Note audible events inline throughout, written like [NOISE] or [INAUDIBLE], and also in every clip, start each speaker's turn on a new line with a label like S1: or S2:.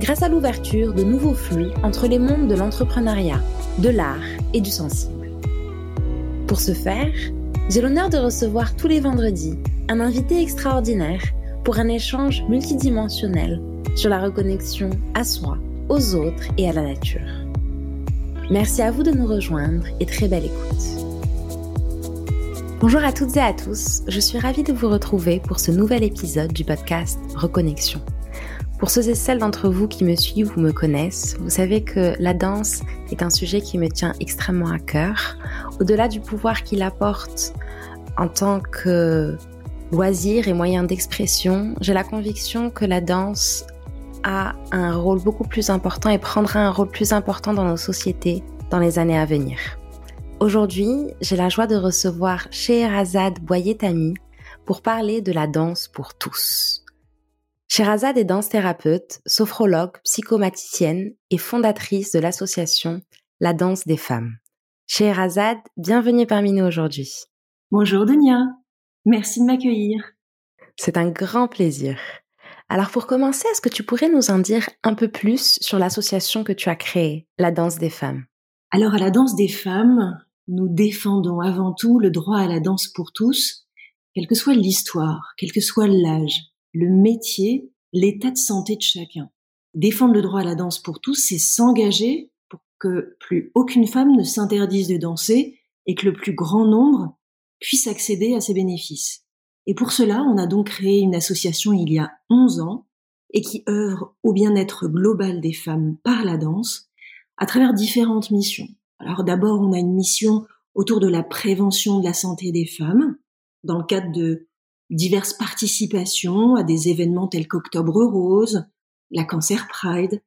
S1: grâce à l'ouverture de nouveaux flux entre les mondes de l'entrepreneuriat, de l'art et du sensible. Pour ce faire, j'ai l'honneur de recevoir tous les vendredis un invité extraordinaire pour un échange multidimensionnel sur la reconnexion à soi, aux autres et à la nature. Merci à vous de nous rejoindre et très belle écoute. Bonjour à toutes et à tous, je suis ravie de vous retrouver pour ce nouvel épisode du podcast Reconnexion. Pour ceux et celles d'entre vous qui me suivent ou me connaissent, vous savez que la danse est un sujet qui me tient extrêmement à cœur. Au-delà du pouvoir qu'il apporte en tant que loisir et moyen d'expression, j'ai la conviction que la danse a un rôle beaucoup plus important et prendra un rôle plus important dans nos sociétés dans les années à venir. Aujourd'hui, j'ai la joie de recevoir Scheherazade Boyetami pour parler de la danse pour tous. Sherazade est danse thérapeute, sophrologue, psychomaticienne et fondatrice de l'association La danse des femmes. Sherazade, bienvenue parmi nous aujourd'hui.
S2: Bonjour Dunia, merci de m'accueillir.
S1: C'est un grand plaisir. Alors pour commencer, est-ce que tu pourrais nous en dire un peu plus sur l'association que tu as créée, La danse des femmes?
S2: Alors à La danse des femmes, nous défendons avant tout le droit à la danse pour tous, quelle que soit l'histoire, quel que soit l'âge, le métier, l'état de santé de chacun. Défendre le droit à la danse pour tous, c'est s'engager pour que plus aucune femme ne s'interdise de danser et que le plus grand nombre puisse accéder à ces bénéfices. Et pour cela, on a donc créé une association il y a 11 ans et qui œuvre au bien-être global des femmes par la danse à travers différentes missions. Alors d'abord, on a une mission autour de la prévention de la santé des femmes dans le cadre de diverses participations à des événements tels qu'Octobre Rose, la Cancer Pride.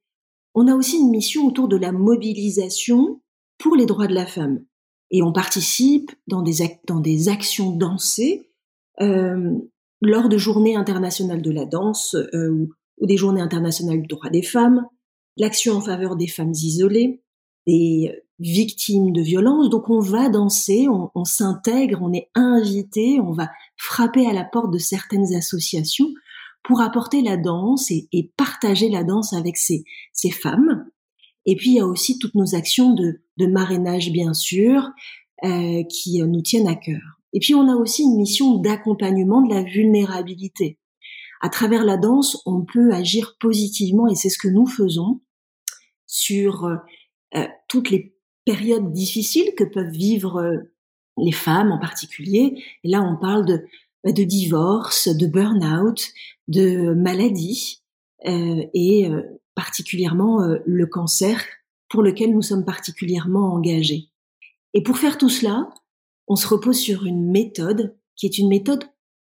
S2: On a aussi une mission autour de la mobilisation pour les droits de la femme. Et on participe dans des, actions dansées euh, lors de journées internationales de la danse euh, ou, ou, des journées internationales du droit des femmes, l'action en faveur des femmes isolées, des victimes de violences. Donc on va danser, on, s'intègre, on est invité, on va frapper à la porte de certaines associations pour apporter la danse et, partager la danse avec ces, ces, femmes. Et puis il y a aussi toutes nos actions de, de marrainage, bien sûr, euh, qui nous tiennent à cœur. Et puis on a aussi une mission d'accompagnement de la vulnérabilité. À travers la danse, on peut agir positivement, et c'est ce que nous faisons, sur euh, toutes les périodes difficiles que peuvent vivre euh, les femmes en particulier. Là, on parle de, bah, de divorce, de burn-out, de maladie euh, et euh, particulièrement le cancer pour lequel nous sommes particulièrement engagés. Et pour faire tout cela, on se repose sur une méthode qui est une méthode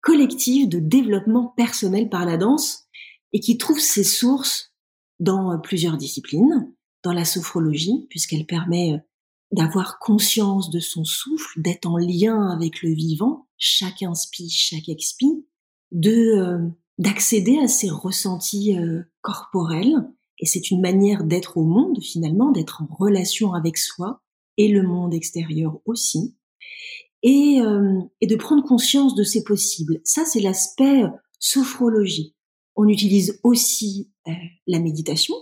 S2: collective de développement personnel par la danse et qui trouve ses sources dans plusieurs disciplines, dans la sophrologie, puisqu'elle permet d'avoir conscience de son souffle, d'être en lien avec le vivant, chaque inspi, chaque expi, de euh, d'accéder à ses ressentis euh, corporels. Et c'est une manière d'être au monde finalement, d'être en relation avec soi et le monde extérieur aussi, et, euh, et de prendre conscience de ses possibles. Ça, c'est l'aspect sophrologie. On utilise aussi la méditation,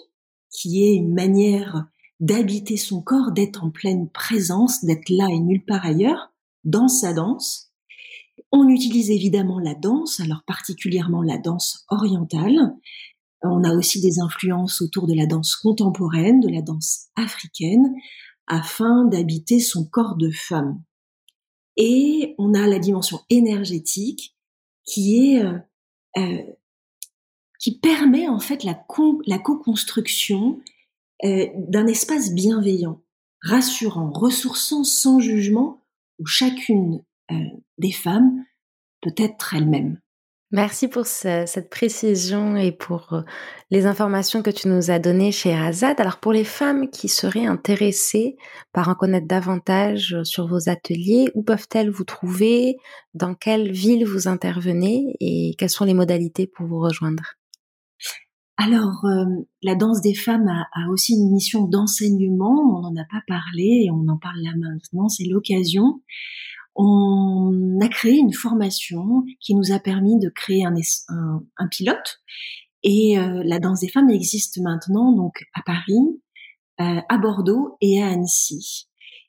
S2: qui est une manière d'habiter son corps, d'être en pleine présence, d'être là et nulle part ailleurs, dans sa danse. On utilise évidemment la danse, alors particulièrement la danse orientale. On a aussi des influences autour de la danse contemporaine, de la danse africaine, afin d'habiter son corps de femme. Et on a la dimension énergétique qui est euh, euh qui permet en fait la, co-construction euh, d'un espace bienveillant, rassurant, ressourçant, sans jugement, où chacune euh, des femmes peut être elle-même.
S1: Merci pour cette précision et pour euh, les informations que tu nous as données chez Azad. Alors pour les femmes qui seraient intéressées par en connaître davantage sur vos ateliers, où peuvent-elles vous trouver? Dans quelle ville vous intervenez? Et quelles sont les modalités pour vous rejoindre?
S2: Alors, euh, la danse des femmes a, a aussi une mission d'enseignement. On n'en a pas parlé et on en parle là maintenant. C'est l'occasion on a créé une formation qui nous a permis de créer un, un, pilote. Et euh, la danse des femmes existe maintenant donc à Paris, euh, à Bordeaux et à Annecy.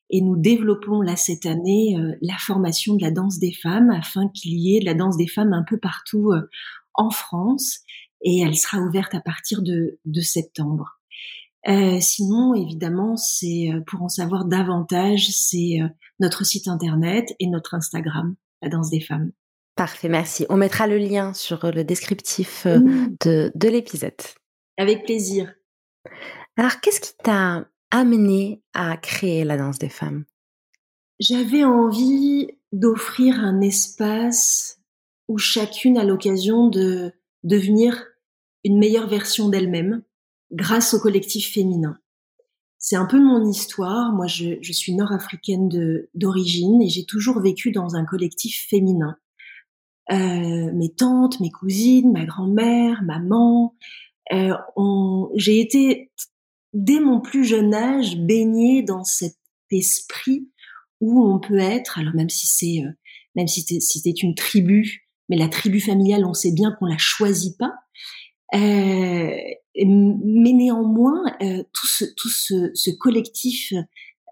S2: Et nous développons là cette année euh, la formation de la danse des femmes afin qu'il y ait de la danse des femmes un peu partout en France. Et elle sera ouverte à partir de, de septembre. Euh, sinon, évidemment, c'est euh, pour en savoir davantage, c'est euh, notre site internet et notre Instagram, La Danse des Femmes.
S1: Parfait, merci. On mettra le lien sur le descriptif de, de l'épisode.
S2: Avec plaisir.
S1: Alors, qu'est-ce qui t'a amené à créer la danse des femmes?
S2: J'avais envie d'offrir un espace où chacune a l'occasion de devenir une meilleure version d'elle-même, grâce au collectif féminin. C'est un peu mon histoire. Moi, je, je suis nord-africaine d'origine et j'ai toujours vécu dans un collectif féminin. Euh, mes tantes, mes cousines, ma grand-mère, maman, euh, j'ai été dès mon plus jeune âge baignée dans cet esprit où on peut être, alors même si c'est, euh, même si c'était une tribu, mais la tribu familiale, on sait bien qu'on la choisit pas. Euh, mais néanmoins, euh, tout ce, tout ce, ce collectif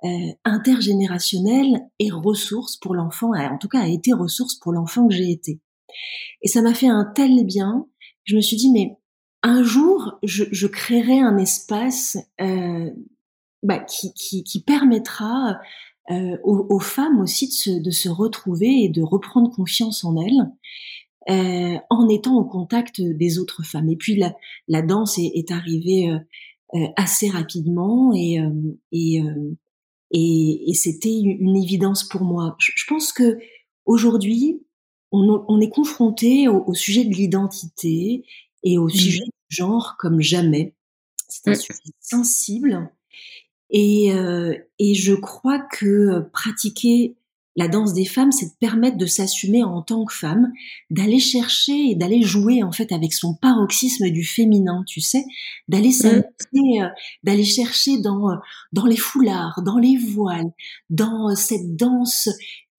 S2: euh, intergénérationnel est ressource pour l'enfant, en tout cas a été ressource pour l'enfant que j'ai été. Et ça m'a fait un tel bien. Je me suis dit, mais un jour, je, je créerai un espace euh, bah, qui, qui, qui, permettra euh, aux, aux, femmes aussi de se, de se retrouver et de reprendre confiance en elles euh, en étant au contact des autres femmes. Et puis la, la danse est, est arrivée euh, euh assez rapidement et euh, et, euh, et, et c'était une évidence pour moi. Je, je pense que aujourd'hui on, on, est confronté au, au, sujet de l'identité et au mmh. sujet du genre comme jamais. C'est un mmh. sujet sensible et, et je crois que pratiquer la danse des femmes, c'est de permettre de s'assumer en tant que femme, d'aller chercher et d'aller jouer en fait avec son paroxysme du féminin, tu sais, d'aller mmh. s'amuser, euh, d'aller chercher dans euh, dans les foulards, dans les voiles, dans euh, cette danse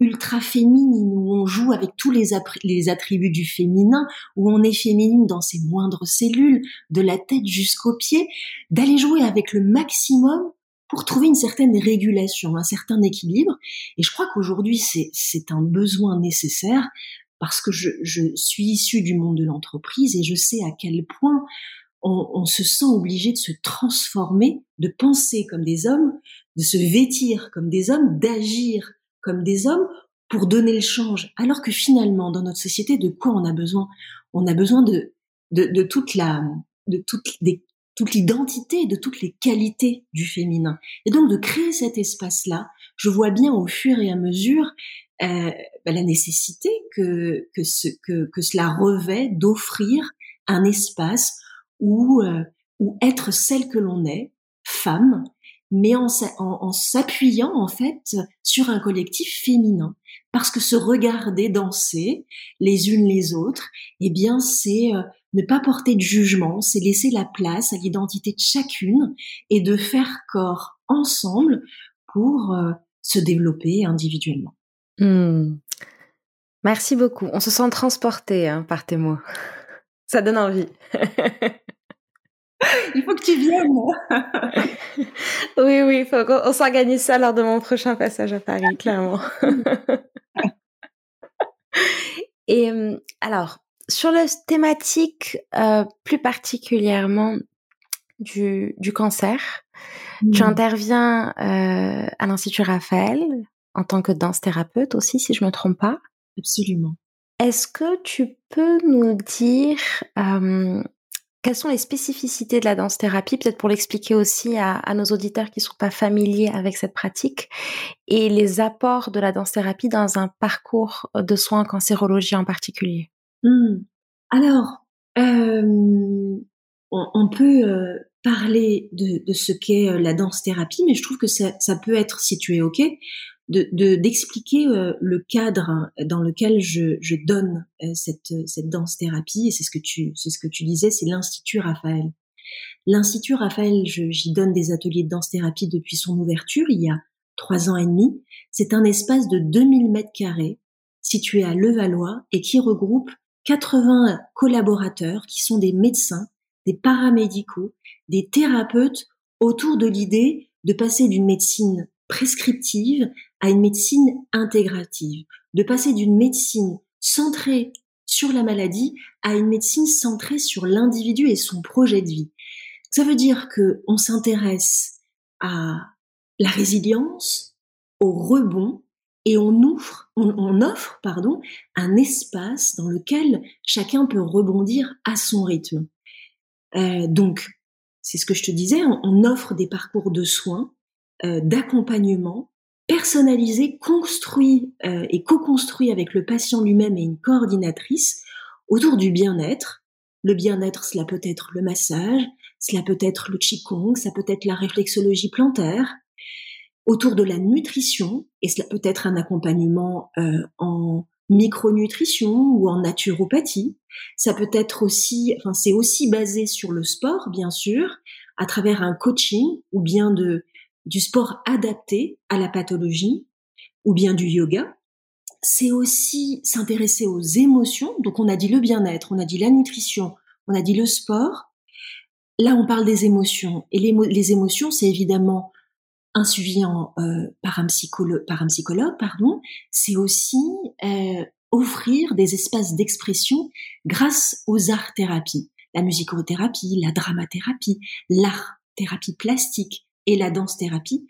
S2: ultra féminine où on joue avec tous les, les attributs du féminin, où on est féminine dans ses moindres cellules, de la tête jusqu'aux pieds, d'aller jouer avec le maximum pour trouver une certaine régulation, un certain équilibre. Et je crois qu'aujourd'hui, c'est un besoin nécessaire parce que je, je suis issue du monde de l'entreprise et je sais à quel point on, on, se sent obligé de se transformer, de penser comme des hommes, de se vêtir comme des hommes, d'agir comme des hommes pour donner le change. Alors que finalement, dans notre société, de quoi on a besoin? On a besoin de, de, de toute la, de toutes des toute l'identité, de toutes les qualités du féminin. Et donc de créer cet espace-là, je vois bien au fur et à mesure euh, bah, la nécessité que, que, ce, que, que cela revêt d'offrir un espace où, euh, où être celle que l'on est, femme, mais en, s'appuyant en fait sur un collectif féminin. Parce que se regarder danser les unes les autres, eh bien c'est euh, ne pas porter de jugement, c'est laisser la place à l'identité de chacune et de faire corps ensemble pour euh, se développer individuellement.
S1: Hmm. Merci beaucoup. On se sent transporté hein, par tes mots. [LAUGHS] Ça donne envie. [LAUGHS]
S2: il faut que tu viennes. [LAUGHS]
S1: oui, oui, il faut qu'on s'organise ça lors de mon prochain passage à Paris, clairement. Et euh, alors, sur la thématique euh, plus particulièrement du, du cancer, tu mmh. interviens euh, à l'Institut Raphaël en tant que danse thérapeute aussi, si je me trompe pas.
S2: Absolument.
S1: Est-ce que tu peux nous dire euh, quelles sont les spécificités de la danse thérapie, peut-être pour l'expliquer aussi à, à, nos auditeurs qui ne sont pas familiers avec cette pratique, et les apports de la danse thérapie dans un parcours de soins en cancérologie en particulier?
S2: Mmh. Alors, euh, on, peut euh, parler de, de ce qu'est la danse thérapie, mais je trouve que ça, ça peut être situé ok de d'expliquer euh, le cadre dans lequel je, je donne cette cette danse thérapie et c'est ce que tu c'est ce que tu disais c'est l'institut Raphaël l'institut Raphaël j'y donne des ateliers de danse thérapie depuis son ouverture il y a trois ans et demi c'est un espace de 2000 mètres carrés situé à Levallois et qui regroupe 80 collaborateurs qui sont des médecins des paramédicaux, des thérapeutes autour de l'idée de passer d'une médecine prescriptive à une médecine intégrative, de passer d'une médecine centrée sur la maladie à une médecine centrée sur l'individu et son projet de vie. Ça veut dire que on s'intéresse à la résilience, au rebond, et on offre, on offre pardon, un espace dans lequel chacun peut rebondir à son rythme. Euh, donc, c'est ce que je te disais, on, offre des parcours de soins, euh, d'accompagnement personnalisés, construits euh, et co-construits avec le patient lui-même et une coordinatrice autour du bien-être. Le bien-être, cela peut être le massage, cela peut être le qigong, ça peut être la réflexologie plantaire, autour de la nutrition, et cela peut être un accompagnement en micronutrition ou en naturopathie. Ça peut être aussi, enfin c'est aussi basé sur le sport bien sûr, à travers un coaching ou bien de du sport adapté à la pathologie ou bien du yoga. C'est aussi s'intéresser aux émotions. Donc on a dit le bien-être, on a dit la nutrition, on a dit le sport. Là on parle des émotions et les, les émotions c'est évidemment un suivi euh, par, pardon, c'est aussi euh, offrir des espaces d'expression grâce aux arts thérapies, la musicothérapie, la dramathérapie, l'art thérapie plastique et la danse thérapie,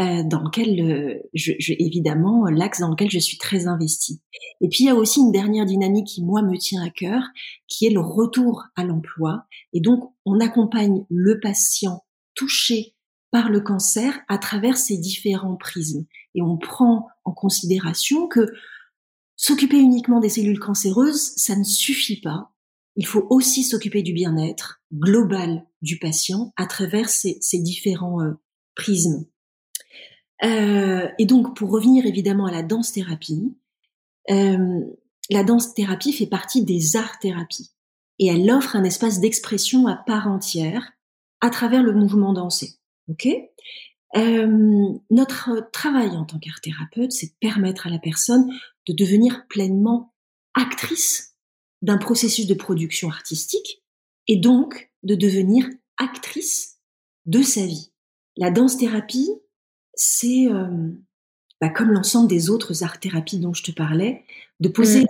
S2: euh, dans lequel euh, je, je, évidemment l'axe dans lequel je suis très investie. Et puis il y a aussi une dernière dynamique qui moi me tient à cœur, qui est le retour à l'emploi. Et donc on accompagne le patient touché par le cancer à travers ces différents prismes. Et on prend en considération que s'occuper uniquement des cellules cancéreuses, ça ne suffit pas. Il faut aussi s'occuper du bien-être global du patient à travers ces, différents euh, prismes. Euh, et donc, pour revenir évidemment à la danse-thérapie, euh, la danse-thérapie fait partie des arts-thérapies et elle offre un espace d'expression à part entière à travers le mouvement dansé. Ok? Euh, Notre travail en tant qu'art thérapeute, c'est de permettre à la personne de devenir pleinement actrice d'un processus de production artistique et donc de devenir actrice de sa vie. La danse-thérapie, c'est euh, bah, comme l'ensemble des autres arts-thérapies dont je te parlais, de poser, mmh.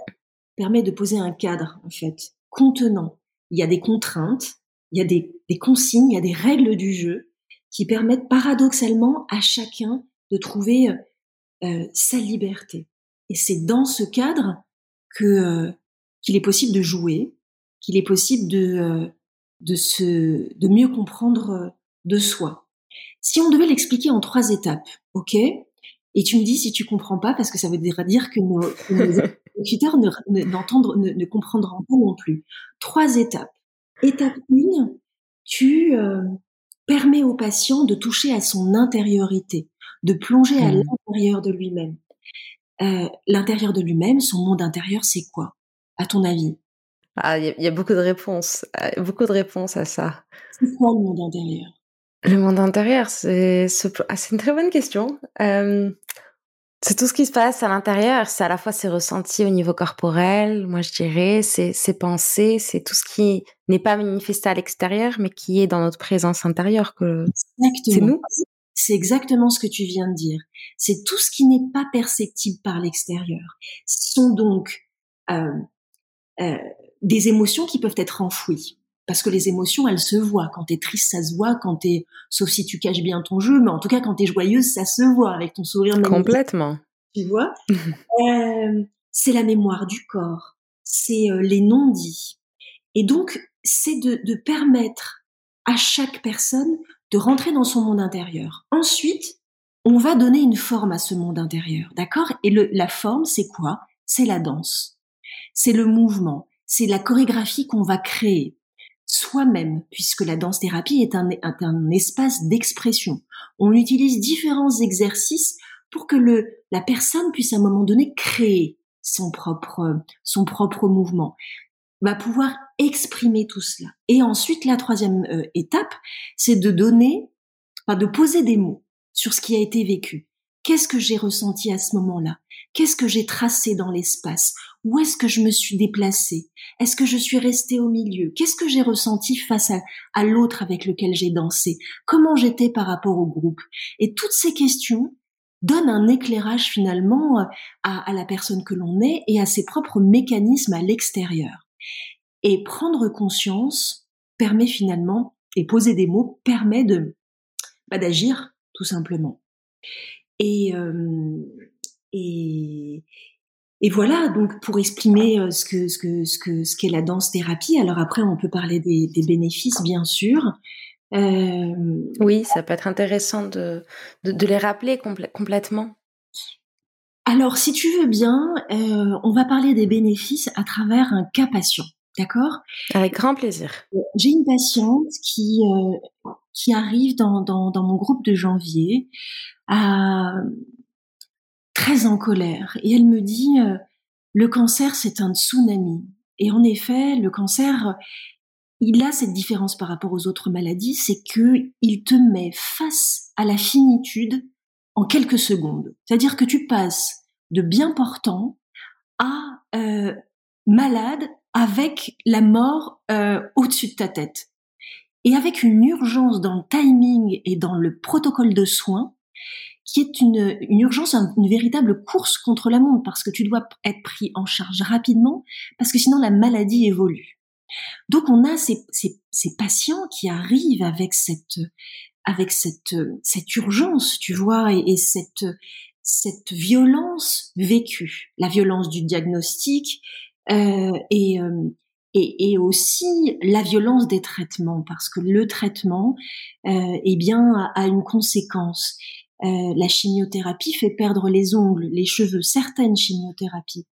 S2: permet de poser un cadre en fait contenant. Il y a des contraintes, il y a des, des consignes, il y a des règles du jeu qui permettent paradoxalement à chacun de trouver euh, euh, sa liberté. Et c'est dans ce cadre que euh, qu'il est possible de jouer, qu'il est possible de de se de mieux comprendre de soi. Si on devait l'expliquer en trois étapes, ok? Et tu me dis si tu comprends pas parce que ça veut dire que nos, éditeurs [LAUGHS] ne, ne, ne, comprendront pas non plus. Trois étapes. Étape 1, tu permet au patient de toucher à son intériorité, de plonger à mmh. l'intérieur de lui-même. Euh, l'intérieur de lui-même, son monde intérieur, c'est quoi, à ton avis?
S1: Ah, il y, a beaucoup de réponses, euh, beaucoup de réponses à ça.
S2: C'est quoi le monde intérieur?
S1: Le monde intérieur, c'est ah, une très bonne question. Euh, c'est tout ce qui se passe à l'intérieur. C'est à la fois ses ressentis au niveau corporel, moi je dirais, c'est ses pensées, c'est tout ce qui n'est pas manifesté à l'extérieur, mais qui est dans notre présence intérieure. Que c'est nous.
S2: C'est exactement ce que tu viens de dire. C'est tout ce qui n'est pas perceptible par l'extérieur. Ce sont donc euh, euh, des émotions qui peuvent être enfouies. Parce que les émotions, elles se voient. Quand t'es triste, ça se voit. Quand t'es, sauf si tu caches bien ton jeu, mais en tout cas, quand t'es joyeuse, ça se voit avec ton sourire.
S1: Complètement.
S2: Tu vois? [LAUGHS] Euh, C'est la mémoire du corps. C'est euh, les non-dits. Et donc, c'est de, de permettre à chaque personne de rentrer dans son monde intérieur. Ensuite, on va donner une forme à ce monde intérieur, d'accord? Et le, la forme, c'est quoi? C'est la danse, c'est le mouvement, c'est la chorégraphie qu'on va créer soi-même, puisque la danse-thérapie est un, espace d'expression. On utilise différents exercices pour que le, la personne puisse à un moment donné créer son propre, son propre mouvement, va pouvoir exprimer tout cela. Et ensuite, la troisième euh, étape, c'est de donner, enfin, de poser des mots sur ce qui a été vécu. Qu'est-ce que j'ai ressenti à ce moment-là? Qu'est-ce que j'ai tracé dans l'espace? Où est-ce que je me suis déplacée? Est-ce que je suis restée au milieu? Qu'est-ce que j'ai ressenti face à, l'autre avec lequel j'ai dansé? Comment j'étais par rapport au groupe? Et toutes ces questions donnent un éclairage finalement à, à la personne que l'on est et à ses propres mécanismes à l'extérieur. Et prendre conscience permet finalement, et poser des mots permet de bah, d'agir tout simplement. Et, euh, et, et voilà, donc pour exprimer euh, ce que ce que ce que ce qu'est la danse thérapie. Alors après, on peut parler des, des bénéfices, bien sûr.
S1: Euh, oui, ça peut être intéressant de de, de les rappeler complètement.
S2: Alors, si tu veux bien, euh, on va parler des bénéfices à travers un cas patient, d'accord?
S1: Avec grand plaisir.
S2: J'ai une patiente qui euh, qui arrive dans, dans, dans mon groupe de janvier à très en colère. Et elle me dit euh, le cancer c'est un tsunami. Et en effet le cancer il a cette différence par rapport aux autres maladies c'est que il te met face à la finitude en quelques secondes. C'est-à-dire que tu passes de bien portant à euh, malade avec la mort euh, au-dessus de ta tête. Et avec une urgence dans le timing et dans le protocole de soins qui est une, une urgence, une véritable course contre la montre, parce que tu dois être pris en charge rapidement, parce que sinon la maladie évolue. Donc on a ces, ces, ces patients qui arrivent avec cette, avec cette, cette urgence, tu vois, et, et cette, cette violence vécue, la violence du diagnostic euh, et, euh, et, et, aussi la violence des traitements, parce que le traitement, euh, eh bien, a une conséquence. Euh, la chimiothérapie fait perdre les ongles, les cheveux, certaines chimiothérapies.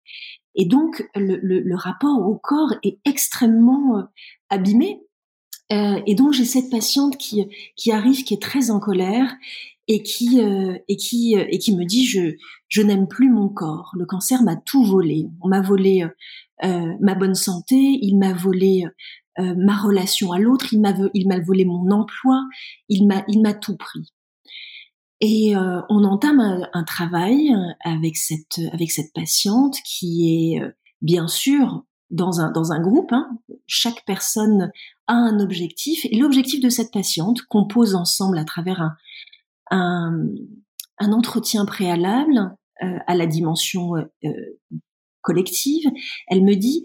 S2: Et donc, le, le, rapport au corps est extrêmement euh, abîmé. Euh, et donc, j'ai cette patiente qui, qui arrive, qui est très en colère et qui, et qui, et qui me dit, je, je n'aime plus mon corps. Le cancer m'a tout volé. On m'a volé ma bonne santé, il m'a volé ma relation à l'autre, il m'a, volé mon emploi, il m'a tout pris. Et euh, on entame un, travail avec cette avec cette patiente qui est euh, bien sûr dans un dans un groupe. Hein. Chaque personne a un objectif et l'objectif de cette patiente qu'on pose ensemble à travers un un, un entretien préalable euh, à la dimension collective. Elle me dit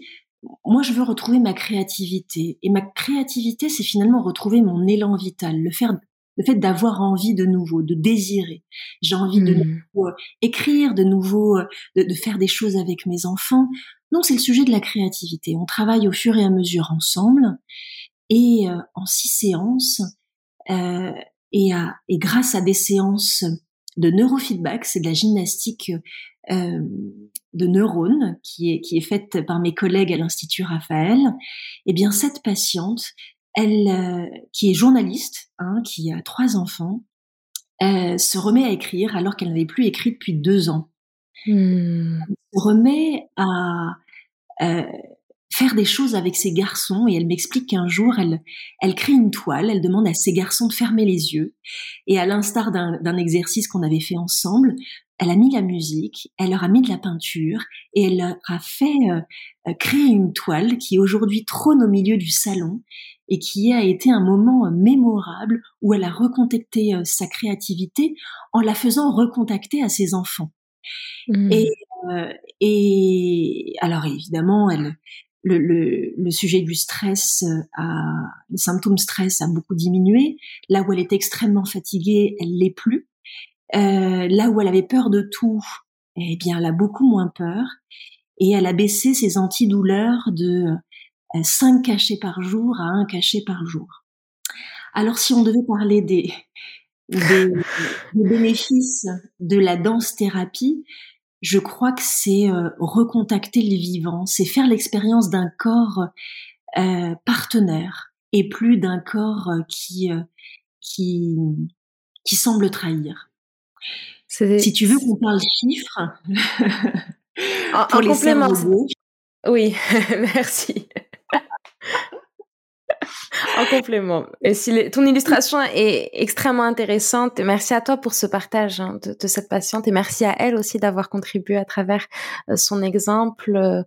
S2: moi, je veux retrouver ma créativité. Et ma créativité, c'est finalement retrouver mon élan vital, le faire le fait d'avoir envie de nouveau, de désirer. J'ai envie de mmh. nouveau, euh, écrire, de nouveau, euh, de, faire des choses avec mes enfants. Donc c'est le sujet de la créativité. On travaille au fur et à mesure ensemble et euh, en six séances et, à, et grâce à des séances de neurofeedback, c'est de la gymnastique de neurones qui est, qui est faite par mes collègues à l'Institut Raphaël, eh bien cette patiente, elle, euh, qui est journaliste, hein, qui a trois enfants, euh, se remet à écrire alors qu'elle n'avait plus écrit depuis deux ans. Hmm. Elle se remet à euh, faire des choses avec ses garçons et elle m'explique qu'un jour elle elle crée une toile, elle demande à ses garçons de fermer les yeux et à l'instar d'un exercice qu'on avait fait ensemble, elle a mis la musique, elle leur a mis de la peinture et elle leur a fait créer une toile qui aujourd'hui trône au milieu du salon et qui a été un moment euh, mémorable où elle a recontacté euh, sa créativité en la faisant recontacter à ses enfants. Mmh. Et, euh, et alors évidemment, elle, le, le, le, sujet du stress, a, le symptôme stress a beaucoup diminué. Là où elle était extrêmement fatiguée, elle l'est plus. Euh, là où elle avait peur de tout, eh bien, elle a beaucoup moins peur. Et elle a baissé ses antidouleurs de 5 cachets par jour à un cachet par jour. Alors si on devait parler des, des, bénéfices de la danse-thérapie, je crois que c'est euh, recontacter les vivants, c'est faire l'expérience d'un corps euh, partenaire et plus d'un corps euh, qui qui qui semble trahir. Si tu veux qu'on parle chiffres,
S1: en, [LAUGHS] pour les complément. Oui, [LAUGHS] merci en complément. Et si ton illustration est extrêmement intéressante, merci à toi pour ce partage hein, de, cette patiente et merci à elle aussi d'avoir contribué à travers euh, son exemple euh,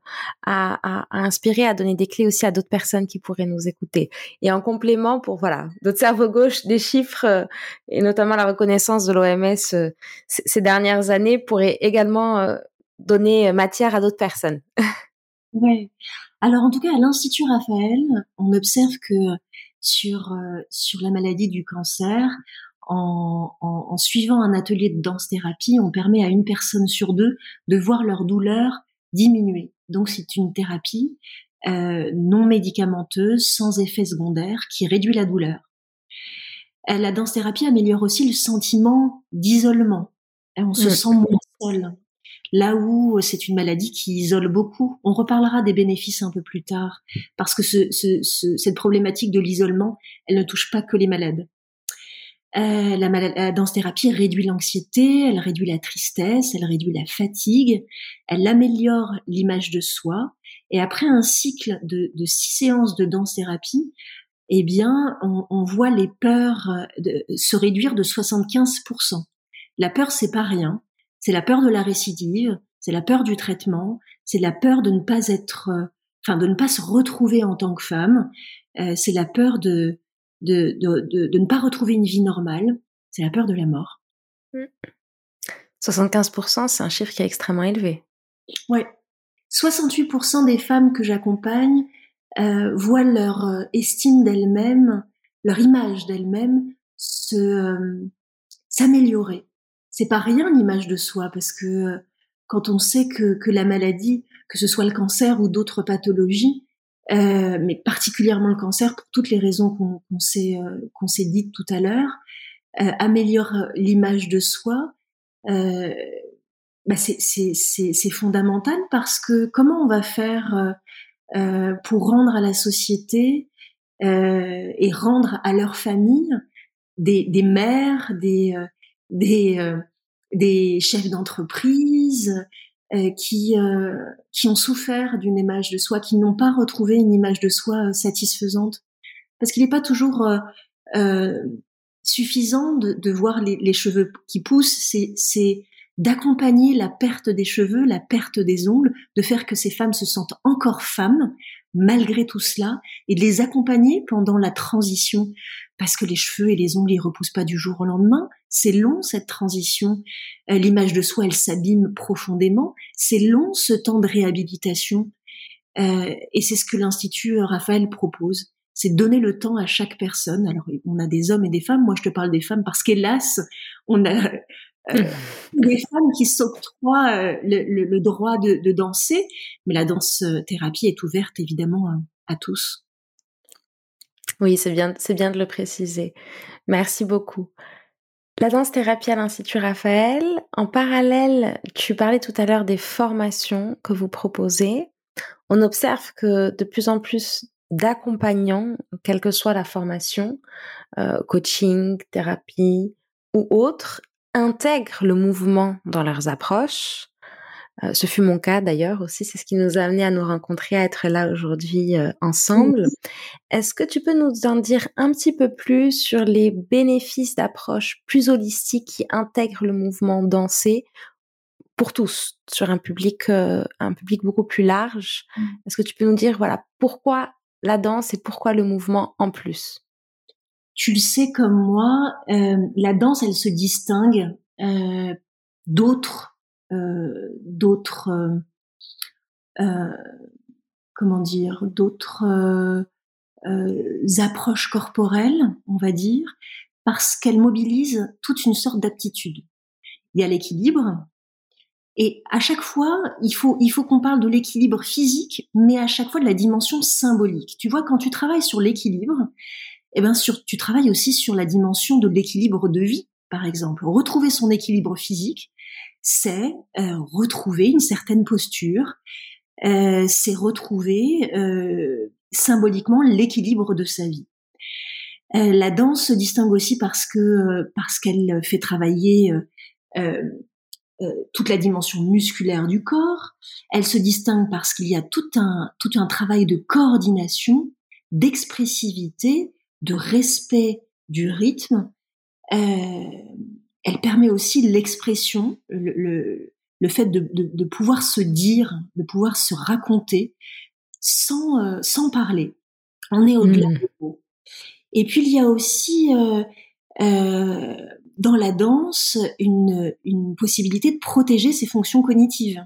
S1: à, inspirer, à donner des clés aussi à d'autres personnes qui pourraient nous écouter. Et en complément, pour voilà, d'autres cerveau gauche, des chiffres euh, et notamment la reconnaissance de l'OMS ces dernières années pourrait également donner matière à d'autres personnes.
S2: Ouais. Alors en tout cas, à l'Institut Raphaël, on observe que sur euh, sur la maladie du cancer, en, en, suivant un atelier de danse-thérapie, on permet à une personne sur deux de voir leur douleur diminuer. Donc c'est une thérapie euh, non médicamenteuse, sans effet secondaire, qui réduit la douleur. Euh, la danse-thérapie améliore aussi le sentiment d'isolement. On se sent moins seul. Là où euh, c'est une maladie qui isole beaucoup. On reparlera des bénéfices un peu plus tard, parce que ce, ce, cette problématique de l'isolement, elle ne touche pas que les malades. Euh, la, la danse-thérapie réduit l'anxiété, elle réduit la tristesse, elle réduit la fatigue, elle améliore l'image de soi. Et après un cycle de, six séances de danse-thérapie, eh bien, on, voit les peurs euh, se réduire de 75%. La peur, c'est pas rien. C'est la peur de la récidive, c'est la peur du traitement, c'est la peur de ne pas être, euh, enfin de ne pas se retrouver en tant que femme, euh, c'est la peur de de, de, de, ne pas retrouver une vie normale, c'est la peur de la mort.
S1: 75%, c'est un chiffre qui est extrêmement élevé.
S2: Ouais. 68% des femmes que j'accompagne euh, voient leur euh, estime d'elles-mêmes, leur image d'elles-mêmes se s'améliorer c'est pas rien l'image de soi parce que euh, quand on sait que, que la maladie, que ce soit le cancer ou d'autres pathologies, euh, mais particulièrement le cancer pour toutes les raisons qu'on s'est euh, qu'on s'est dites tout à l'heure, euh, améliore l'image de soi. Euh, bah c'est fondamental parce que comment on va faire euh, pour rendre à la société et rendre à leur famille des, des mères, des, des, des chefs d'entreprise euh, qui, euh, qui ont souffert d'une image de soi, qui n'ont pas retrouvé une image de soi satisfaisante. Parce qu'il n'est pas toujours suffisant de, de voir les, les, cheveux qui poussent, c'est d'accompagner la perte des cheveux, la perte des ongles, de faire que ces femmes se sentent encore femmes malgré tout cela et de les accompagner pendant la transition parce que les cheveux et les ongles, ils repoussent pas du jour au lendemain. C'est long, cette transition. Euh, l'image de soi, elle s'abîme profondément. C'est long, ce temps de réhabilitation. Euh, et c'est ce que l'Institut Raphaël propose. C'est donner le temps à chaque personne. Alors, on a des hommes et des femmes. Moi, je te parle des femmes parce qu'hélas, on a euh, [LAUGHS] des femmes qui s'octroient le, droit de, danser. Mais la danse-thérapie est ouverte, évidemment, à tous.
S1: Oui, c'est bien, c'est bien de le préciser. Merci beaucoup. La danse-thérapie à l'Institut Raphaël, en parallèle, tu parlais tout à l'heure des formations que vous proposez. On observe que de plus en plus d'accompagnants, quelle que soit la formation, euh, coaching, thérapie ou autre, intègrent le mouvement dans leurs approches euh, ce fut mon cas d'ailleurs aussi, c'est ce qui nous a amené à nous rencontrer, à être là aujourd'hui euh, ensemble. Est-ce que tu peux nous en dire un petit peu plus sur les bénéfices d'approche plus holistique qui intègrent le mouvement dansé pour tous, sur un public, euh, un public beaucoup plus large? Mmh. Est-ce que tu peux nous dire voilà pourquoi la danse et pourquoi le mouvement en plus?
S2: Tu le sais comme moi, la danse, elle se distingue d'autres d'autres euh, euh, comment dire d'autres approches corporelles, on va dire, parce qu'elle mobilise toute une sorte d'aptitude. Il y a l'équilibre, et à chaque fois, il faut, il faut qu'on parle de l'équilibre physique, mais à chaque fois de la dimension symbolique. Tu vois, quand tu travailles sur l'équilibre, eh ben, sur, tu travailles aussi sur la dimension de l'équilibre de vie, par exemple. Retrouver son équilibre physique, c'est retrouver une certaine posture, c'est retrouver symboliquement l'équilibre de sa vie. la danse se distingue aussi parce que parce qu'elle fait travailler euh, toute la dimension musculaire du corps. Elle se distingue parce qu'il y a tout un, tout un travail de coordination, d'expressivité, de respect du rythme. Euh, elle permet aussi l'expression, le, le, fait de, de, de, pouvoir se dire, de pouvoir se raconter sans, euh, sans parler. On est au-delà mmh. des mots. Et puis il y a aussi euh, euh, dans la danse une, une possibilité de protéger ses fonctions cognitives.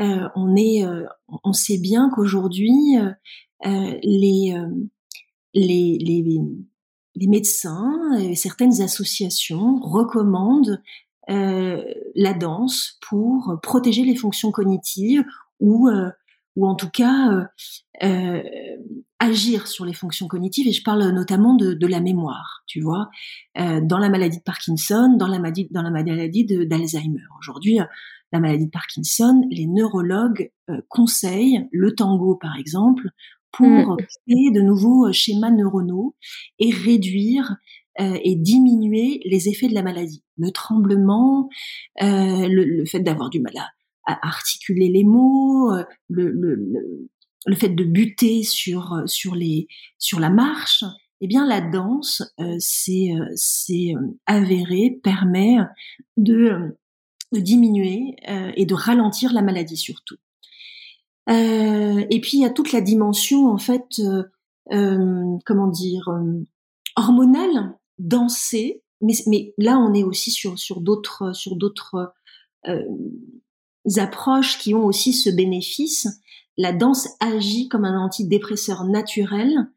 S2: Euh, on est, euh, on sait bien qu'aujourd'hui euh, les, les, les, les médecins et certaines associations recommandent la danse pour protéger les fonctions cognitives ou ou en tout cas euh, agir sur les fonctions cognitives et je parle notamment de, de la mémoire, tu vois, euh, dans la maladie de Parkinson, dans la maladie, dans la maladie d'Alzheimer. Aujourd'hui, euh, la maladie de Parkinson, les neurologues euh, conseillent le tango, par exemple, pour mm. créer de nouveaux schémas neuronaux et réduire et diminuer les effets de la maladie. Le tremblement, le, le, fait d'avoir du mal à, à, articuler les mots, le, le, le fait de buter sur euh, sur les sur la marche, eh bien la danse, euh, c'est euh, c'est avéré permet de, de diminuer et de ralentir la maladie surtout. Et puis il y a toute la dimension en fait, comment dire, hormonale, danser. Mais, mais là on est aussi sur sur d'autres sur d'autres approches qui ont aussi ce bénéfice la danse agit comme un antidépresseur naturel,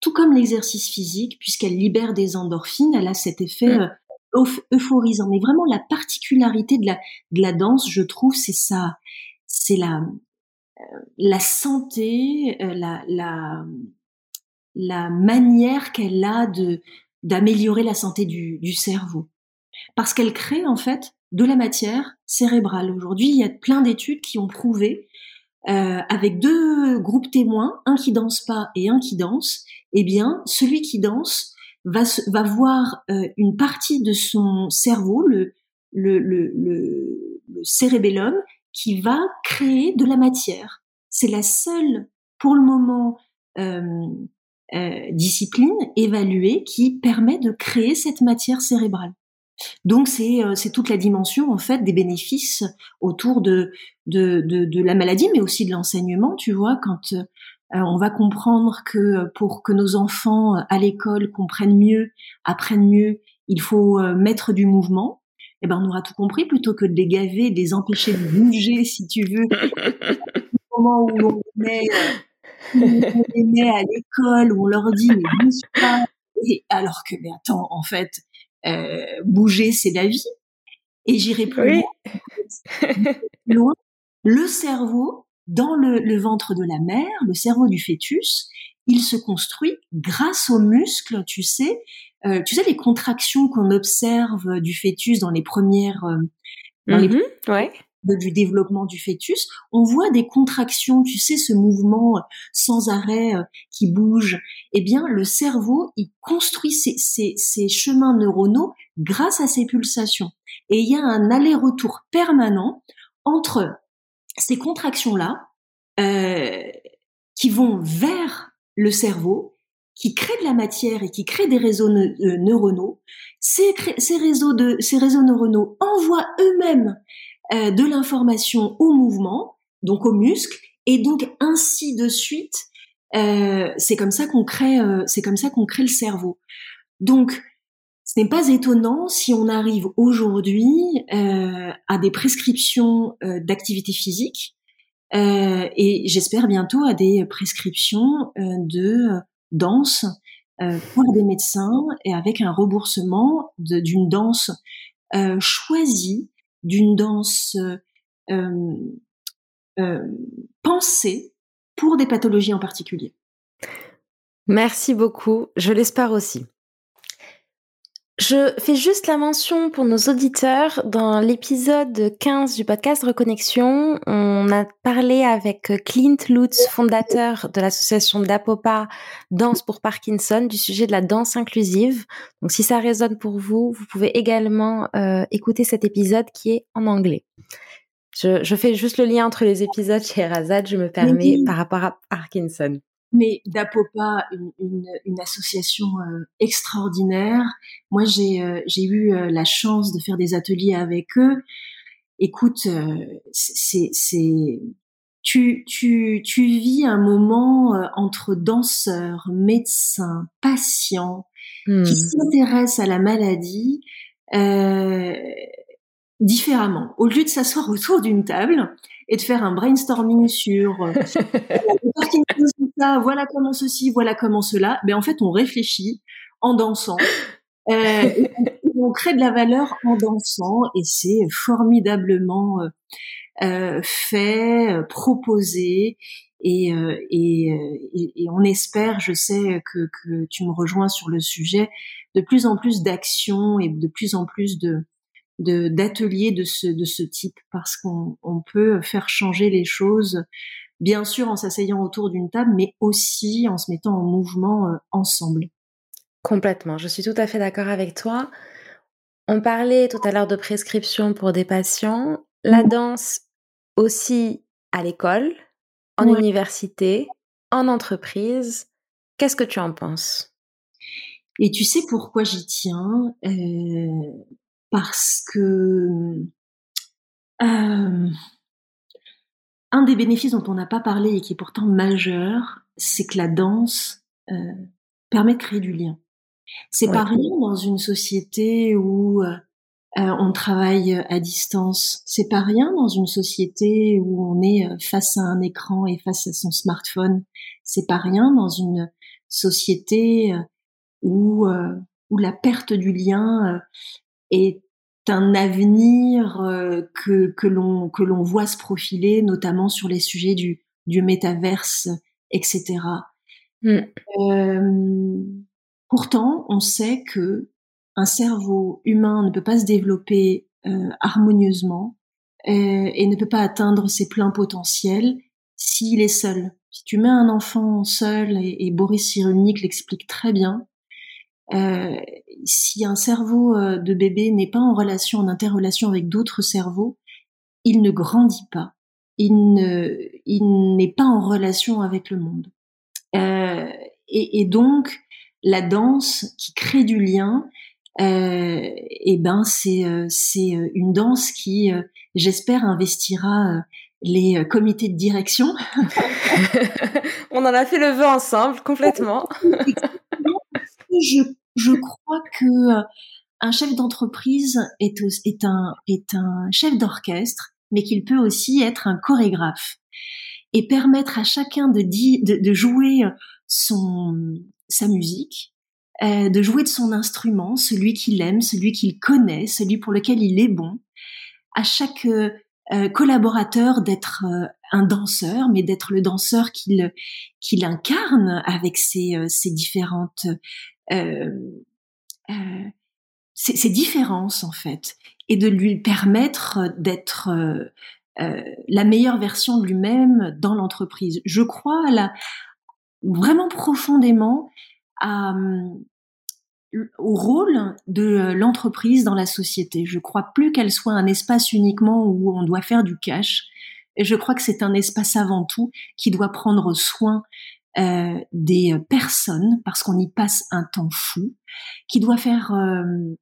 S2: tout comme l'exercice physique, puisqu'elle libère des endorphines, elle a cet effet euh, euphorisant. Mais vraiment, la particularité de la, de la danse, je trouve, c'est ça, c'est la, euh, la santé, euh, la, la, la manière qu'elle a de d'améliorer la santé du, du cerveau. Parce qu'elle crée, en fait, de la matière cérébrale. Aujourd'hui, il y a plein d'études qui ont prouvé euh, avec deux groupes témoins, un qui danse pas et un qui danse, eh bien, celui qui danse va, va voir euh, une partie de son cerveau, le, le, le, le, le cérébellum, qui va créer de la matière. C'est la seule, pour le moment, euh, euh, discipline évaluée qui permet de créer cette matière cérébrale. Donc c'est euh, toute la dimension en fait des bénéfices autour de de, de, de la maladie, mais aussi de l'enseignement. Tu vois, quand euh, on va comprendre que pour que nos enfants à l'école comprennent mieux, apprennent mieux, il faut euh, mettre du mouvement. Eh ben on aura tout compris plutôt que de les gaver, de les empêcher de bouger, si tu veux. [LAUGHS] Au moment où on met, on les met à l'école, où on leur dit mais bouge pas, et alors que mais attends en fait euh, bouger, c'est la vie. Et j'irai plus loin. Le cerveau, dans le, ventre de la mère, le cerveau du fœtus, il se construit grâce aux muscles, tu sais. Euh, tu sais les contractions qu'on observe du fœtus dans les premières, euh, dans les,
S1: mm-hmm. ouais
S2: du développement du fœtus, on voit des contractions, tu sais, ce mouvement euh, sans arrêt euh, qui bouge. Eh bien, le cerveau, il construit ces, ces, chemins neuronaux grâce à ces pulsations. Et il y a un aller-retour permanent entre ces contractions-là euh, qui vont vers le cerveau, qui créent de la matière et qui créent des réseaux neuronaux. Ces, réseaux de, ces réseaux neuronaux envoient eux-mêmes euh, de l'information au mouvement, donc aux muscles, et donc ainsi de suite. Euh, c'est comme ça qu'on crée, euh, c'est comme ça qu'on crée le cerveau. Donc, ce n'est pas étonnant si on arrive aujourd'hui à des prescriptions d'activité physique et j'espère bientôt à des prescriptions de danse par des médecins et avec un remboursement d'une danse choisie d'une danse euh, euh, pensée pour des pathologies en particulier.
S1: Merci beaucoup, je l'espère aussi. Je fais juste la mention pour nos auditeurs. Dans l'épisode 15 du podcast Reconnexion, on a parlé avec Clint Lutz, fondateur de l'association d'Apopa Danse pour Parkinson, du sujet de la danse inclusive. Donc si ça résonne pour vous, vous pouvez également euh, écouter cet épisode qui est en anglais. Je, je, fais juste le lien entre les épisodes chez Razad, je me permets, par rapport à Parkinson
S2: mais d'Apopa, une, une, une, association euh, extraordinaire. Moi, j'ai euh, eu euh, la chance de faire des ateliers avec eux. Écoute, c'est tu tu vis un moment entre danseurs, médecins, patients qui hmm. s'intéressent à la maladie différemment. Au lieu de s'asseoir autour d'une table et de faire un brainstorming sur [LAUGHS] voilà comment ceci, voilà comment cela. Mais en fait, on réfléchit en dansant. Euh, on, crée de la valeur en dansant et c'est formidablement euh, euh fait, euh, proposé et, euh, et, et, on espère, je sais que, que tu me rejoins sur le sujet, de plus en plus d'actions et de plus en plus de d'ateliers de, de, ce, de ce type parce qu'on on peut faire changer les choses bien sûr en s'asseyant autour d'une table, mais aussi en se mettant en mouvement euh, ensemble.
S1: Complètement, je suis tout à fait d'accord avec toi. On parlait tout à l'heure de prescription pour des patients. La mmh. danse aussi à l'école, en université, en entreprise. Qu'est-ce que tu en penses?
S2: Et tu sais pourquoi j'y tiens? Euh, Parce que euh, un des bénéfices dont on n'a pas parlé et qui est pourtant majeur, c'est que la danse euh, permet de créer du lien. C'est pas rien dans une société où euh, euh, on travaille à distance. C'est pas rien dans une société où on est face à un écran et face à son smartphone. C'est pas rien dans une société où où la perte du lien est un avenir euh, que, que l'on que l'on voit se profiler, notamment sur les sujets du du métaverse, etc. Mm. Euh, pourtant, on sait que un cerveau humain ne peut pas se développer euh, harmonieusement et ne peut pas atteindre ses pleins potentiels s'il est seul. Si tu mets un enfant seul, et, et Boris Cyrulnik l'explique très bien, euh, si un cerveau euh, de bébé n'est pas en relation, en interrelation avec d'autres cerveaux, il ne grandit pas. Il ne, il n'est pas en relation avec le monde. Euh, et, et, donc, la danse qui crée du lien, euh, et eh ben c'est euh, c'est une danse qui, j'espère, investira les comités de direction. [LAUGHS]
S1: On en a fait le vœu ensemble, complètement. [LAUGHS]
S2: je, crois que euh, un chef d'entreprise est, un, chef d'orchestre, mais qu'il peut aussi être un chorégraphe et permettre à chacun de, jouer son, sa musique, euh, de jouer de son instrument, celui qu'il aime, celui qu'il connaît, celui pour lequel il est bon, à chaque euh, collaborateur d'être un danseur, mais d'être le danseur qu'il incarne avec ses, différentes euh, euh, ces, différences en fait, et de lui permettre d'être euh, la meilleure version de lui-même dans l'entreprise. Je crois à vraiment profondément à, au rôle de l'entreprise dans la société. Je crois plus qu'elle soit un espace uniquement où on doit faire du cash. Je crois que c'est un espace avant tout qui doit prendre soin euh, des personnes parce qu'on y passe un temps fou, qui doit faire, euh,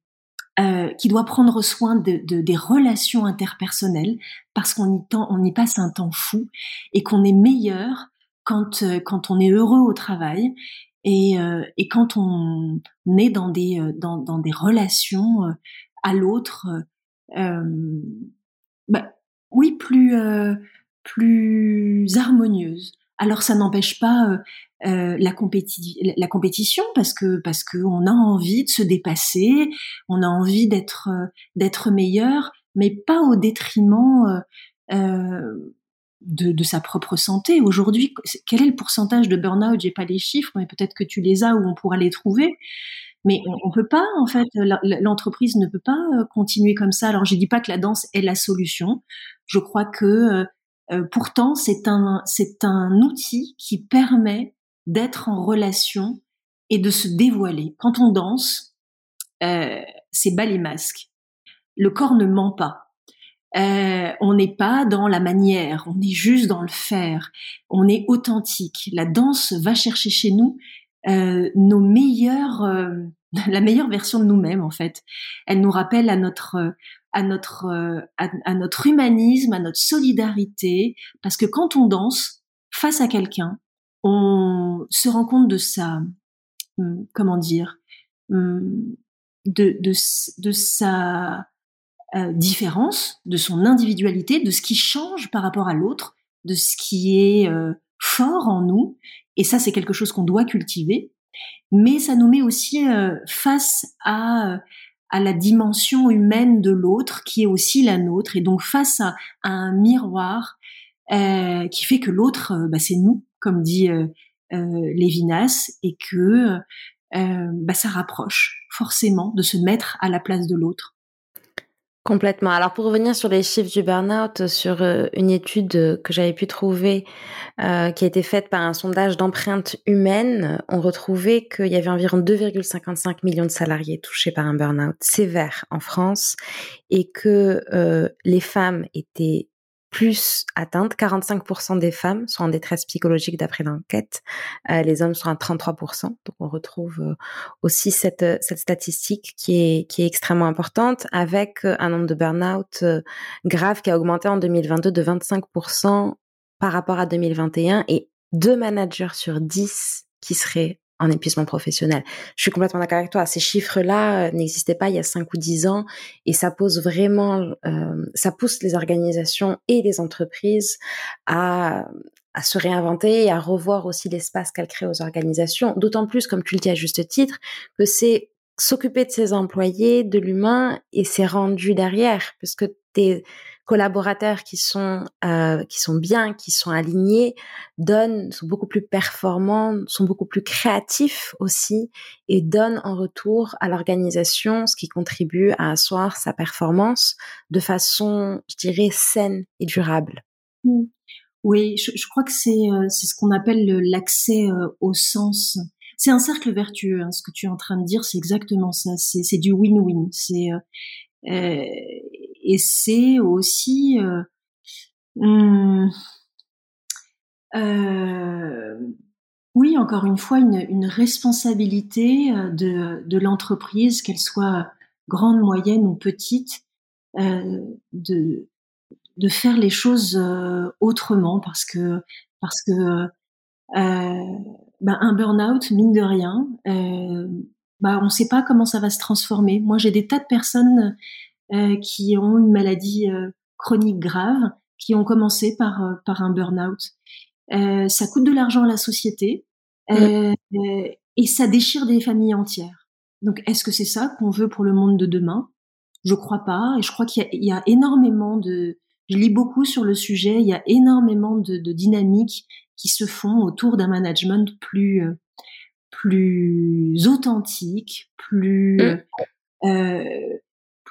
S2: euh, qui doit prendre soin de, de, des relations interpersonnelles parce qu'on y, on y passe un temps fou et qu'on est meilleur quand euh, quand on est heureux au travail et, euh, et quand on est dans des dans, dans des relations à l'autre bah, oui plus plus harmonieuses alors ça n'empêche pas euh, euh, la, compétition parce que parce a envie de se dépasser, on a envie d'être euh, d'être meilleur, mais pas au détriment de, sa propre santé. Aujourd'hui, quel est le pourcentage de burn-out? J'ai pas les chiffres, mais peut-être que tu les as ou on pourra les trouver. Mais on, ne peut pas, en fait, l'entreprise ne peut pas continuer comme ça. Alors, je dis pas que la danse est la solution. Je crois que euh, pourtant, c'est un, c'est un outil qui permet d'être en relation et de se dévoiler. Quand on danse, euh, c'est bas les masques. Le corps ne ment pas. Euh, on n'est pas dans la manière, on est juste dans le faire. On est authentique. La danse va chercher chez nous euh, nos meilleurs, euh, [LAUGHS] la meilleure version de nous-mêmes en fait. Elle nous rappelle à notre à notre à, notre humanisme, à notre solidarité, parce que quand on danse face à quelqu'un, on se rend compte de sa hum, comment dire hum, de, de, de sa euh, différence, de son individualité, de ce qui change par rapport à l'autre, de ce qui est euh, fort en nous. Et ça, c'est quelque chose qu'on doit cultiver. Mais ça nous met aussi euh, face à, à la dimension humaine de l'autre, qui est aussi la nôtre, et donc face à, un miroir qui fait que l'autre, bah, c'est nous, comme dit Lévinas, et que bah, ça rapproche forcément de se mettre à la place de l'autre.
S1: Complètement. Alors pour revenir sur les chiffres du burn-out, sur euh, une étude que j'avais pu trouver euh, qui a été faite par un sondage d'empreinte humaine, on retrouvait qu'il y avait environ 2,55 millions de salariés touchés par un burn-out sévère en France et que euh, les femmes étaient plus atteintes. 45% des femmes sont en détresse psychologique d'après l'enquête. Euh, les hommes sont à 33%. Donc on retrouve euh, aussi cette, cette statistique qui est, qui est extrêmement importante avec euh, un nombre de burn-out grave qui a augmenté en 2022 de 25% par rapport à 2021 et deux managers sur 10 qui seraient en épuisement professionnel. Je suis complètement d'accord avec toi. Ces chiffres-là euh, n'existaient pas il y a 5 ou 10 ans et ça pose vraiment, euh, ça pousse les organisations et les entreprises à, à se réinventer et à revoir aussi l'espace qu'elles créent aux organisations. D'autant plus, comme tu le dis à juste titre, que c'est s'occuper de ses employés, de l'humain et c'est rendu derrière, puisque t'es collaborateurs qui sont euh, qui sont bien, qui sont alignés, donnent, sont beaucoup plus performants, sont beaucoup plus créatifs aussi et donnent en retour à l'organisation ce qui contribue à asseoir sa performance de façon, je dirais, saine et durable.
S2: Mmh. Oui, je, crois que c'est euh, c'est ce qu'on appelle l'accès euh, au sens. C'est un cercle vertueux. Hein, ce que tu es en train de dire, c'est exactement ça. C'est du win-win. C'est euh, et c'est aussi euh, hmm, euh, oui, encore une fois, une, une responsabilité euh, de, de l'entreprise, qu'elle soit grande, moyenne ou petite, de, de faire les choses autrement parce que parce que ben un burn-out, mine de rien, bah on ne sait pas comment ça va se transformer. Moi, j'ai des tas de personnes euh, qui ont une maladie euh, chronique grave, qui ont commencé par, euh, par un burn-out. ça coûte de l'argent à la société et ça déchire des familles entières. Donc, est-ce que c'est ça qu'on veut pour le monde de demain? Je crois pas. Et je crois qu'il y, y, a énormément de. Je lis beaucoup sur le sujet. Il y a énormément de, de dynamiques qui se font autour d'un management plus plus authentique, plus mmh. euh,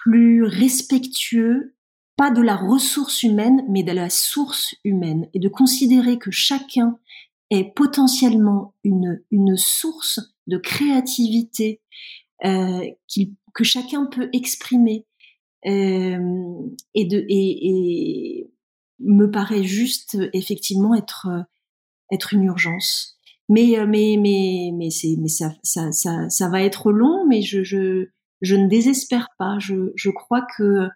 S2: plus respectueux, pas de la ressource humaine, mais de la source humaine, et de considérer que chacun est potentiellement une, une source de créativité euh, que chacun peut exprimer euh, et, de, et, et, me paraît juste effectivement être, être une urgence. Mais, mais, mais, mais, c'est, mais ça, ça, ça, ça va être long, mais je, je, je ne désespère pas. Je, je crois que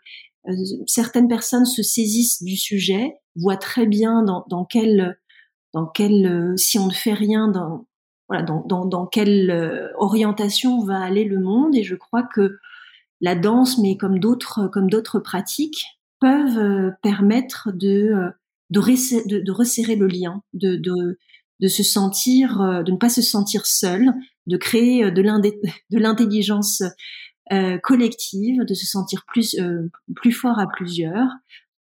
S2: euh, certaines personnes se saisissent du sujet, voient très bien dans, dans quel, dans quel, euh, si on ne fait rien, dans, voilà, dans, dans, dans quelle euh, orientation va aller le monde. Et je crois que la danse, mais comme d'autres, comme d'autres pratiques, peuvent permettre de, de, resserrer, de, de resserrer le lien, de, de, de se sentir, de ne pas se sentir seul, de créer [LAUGHS] de l'intelligence euh, collective, de se sentir plus euh, plus fort à plusieurs.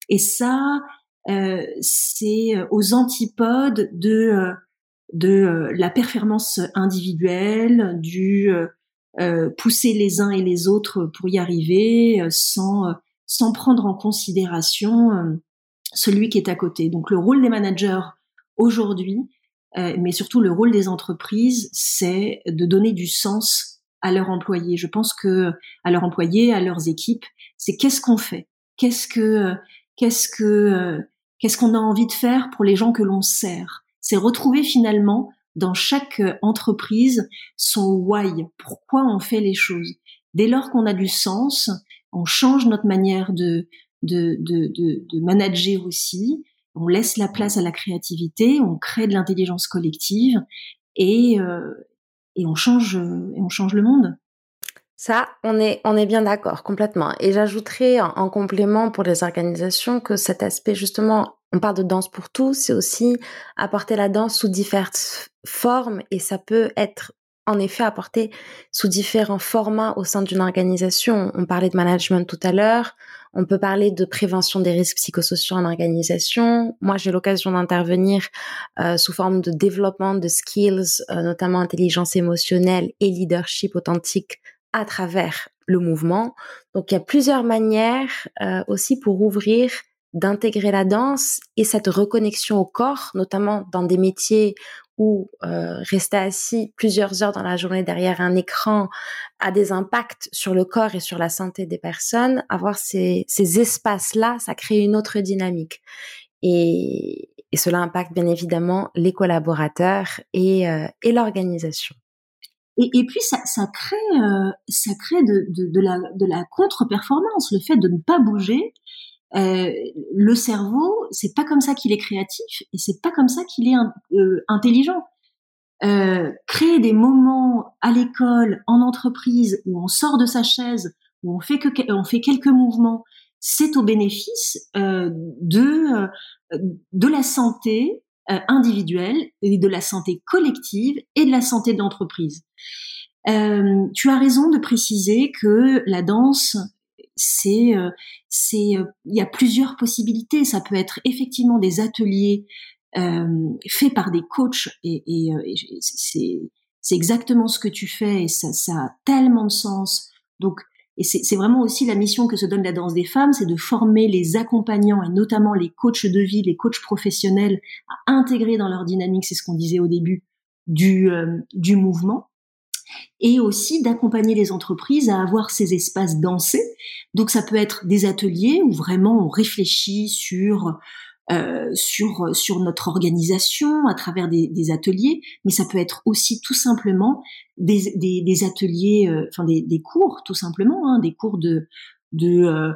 S2: Et ça, c'est aux antipodes de de la performance individuelle, du pousser les uns et les autres pour y arriver, sans sans prendre en considération celui qui est à côté. Donc le rôle des managers aujourd'hui, euh, mais surtout le rôle des entreprises, c'est de donner du sens à leurs employés. Je pense que à leurs employés, à leurs équipes, c'est qu'est-ce qu'on fait, qu'est-ce que qu'est-ce que qu'est-ce qu'on a envie de faire pour les gens que l'on sert? C'est retrouver finalement dans chaque entreprise son why, pourquoi on fait les choses. Dès lors qu'on a du sens, on change notre manière de de, de, de, de manager aussi. On laisse la place à la créativité, on crée de l'intelligence collective et, euh, et on change et on change le monde.
S1: Ça, on est, on est bien d'accord, complètement. Et j'ajouterais en, complément pour les organisations que cet aspect, justement, on parle de danse pour tous, c'est aussi apporter la danse sous diverses formes et ça peut être en effet apporté sous différents formats au sein d'une organisation. On parlait de management tout à l'heure, on peut parler de prévention des risques psychosociaux en organisation. Moi, j'ai l'occasion d'intervenir euh, sous forme de développement de skills, euh, notamment intelligence émotionnelle et leadership authentique à travers le mouvement. Donc, il y a plusieurs manières euh, aussi pour ouvrir d'intégrer la danse et cette reconnexion au corps, notamment dans des métiers où euh, rester assis plusieurs heures dans la journée derrière un écran a des impacts sur le corps et sur la santé des personnes, avoir ces, ces espaces-là, ça crée une autre dynamique. Et, cela impacte bien évidemment les collaborateurs et, euh, l'organisation.
S2: Et, puis ça, crée, euh, ça crée la, de la contre-performance, le fait de ne pas bouger euh, le cerveau, c'est pas comme ça qu'il est créatif et c'est pas comme ça qu'il est euh, intelligent. Euh, créer des moments à l'école, en entreprise, où on sort de sa chaise, où on fait fait quelques mouvements, c'est au bénéfice de de la santé individuelle et de la santé collective et de la santé de l'entreprise. tu as raison de préciser que la danse c'est euh, c'est euh, il y a plusieurs possibilités. Ça peut être effectivement des ateliers euh, faits par des coachs et, et, c'est c'est exactement ce que tu fais et ça, ça a tellement de sens. Donc et c'est vraiment aussi la mission que se donne la danse des femmes, c'est de former les accompagnants et notamment les coachs de vie, les coachs professionnels à intégrer dans leur dynamique, c'est ce qu'on disait au début, du, du mouvement et aussi d'accompagner les entreprises à avoir ces espaces dansés. Donc ça peut être des ateliers où vraiment on réfléchit sur euh, sur sur notre organisation à travers des, des, ateliers, mais ça peut être aussi tout simplement des, des, des ateliers, euh, enfin des, des, cours tout simplement, hein, des cours de de euh,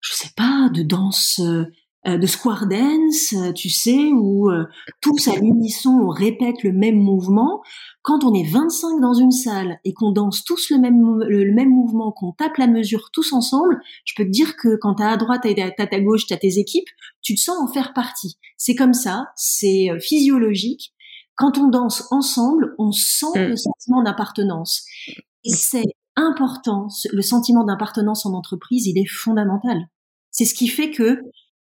S2: je sais pas de danse euh, de square dance, euh, tu sais, où euh, tous à l'unisson on répète le même mouvement. Quand on est 25 dans une salle et qu'on danse tous le même, le même mouvement, qu'on tape la mesure tous ensemble, je peux te dire que quand t'as à droite à ta gauche, t'as tes équipes, tu te sens en faire partie. C'est comme ça, c'est physiologique. Quand on danse ensemble, on sent mm. le sentiment d'appartenance. Et c'est important, le sentiment d'appartenance en entreprise, il est fondamental. C'est ce qui fait que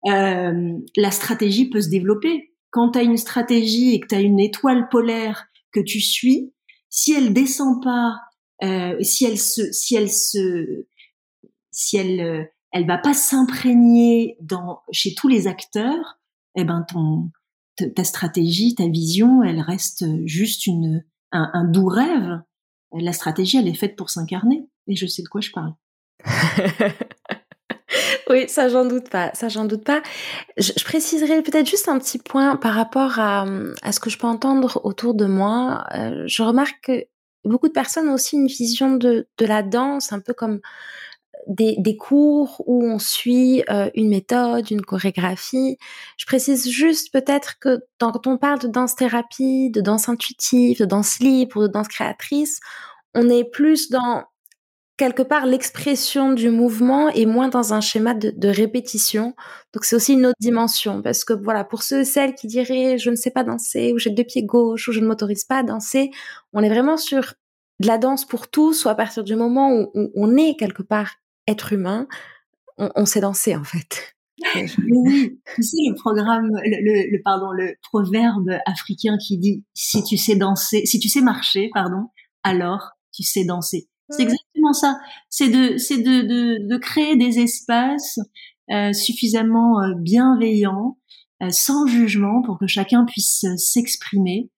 S2: euh, la stratégie peut se développer. Quand tu as une stratégie et que tu as une étoile polaire que tu suis, si elle descend pas, euh, si elle se, si elle se, si elle, euh, elle va pas s'imprégner dans chez tous les acteurs, eh ben ton ta stratégie, ta vision, elle reste juste une un, un doux rêve. La stratégie, elle est faite pour s'incarner. Et je sais de quoi je parle. [LAUGHS]
S1: Oui, ça j'en doute pas, ça j'en doute pas. Je, préciserai peut-être juste un petit point par rapport à, à, ce que je peux entendre autour de moi. Euh, je remarque que beaucoup de personnes ont aussi une vision de, de la danse, un peu comme des, des cours où on suit euh, une méthode, une chorégraphie. Je précise juste peut-être que quand on parle de danse thérapie, de danse intuitive, de danse libre, de danse créatrice, on est plus dans quelque part l'expression du mouvement est moins dans un schéma de, répétition. Donc c'est aussi une autre dimension parce que voilà, pour ceux et celles qui diraient je ne sais pas danser ou j'ai deux pieds gauche ou je ne m'autorise pas à danser, on est vraiment sur de la danse pour tous ou à partir du moment où, on est quelque part être humain, on, sait danser en fait. [LAUGHS]
S2: oui, tu sais le programme, le, le, pardon, le proverbe africain qui dit si tu sais danser, si tu sais marcher, pardon, alors tu sais danser. C'est exactement ça. C'est de, c'est de, de, de, créer des espaces euh, suffisamment euh, bienveillants, euh, sans jugement, pour que chacun puisse s'exprimer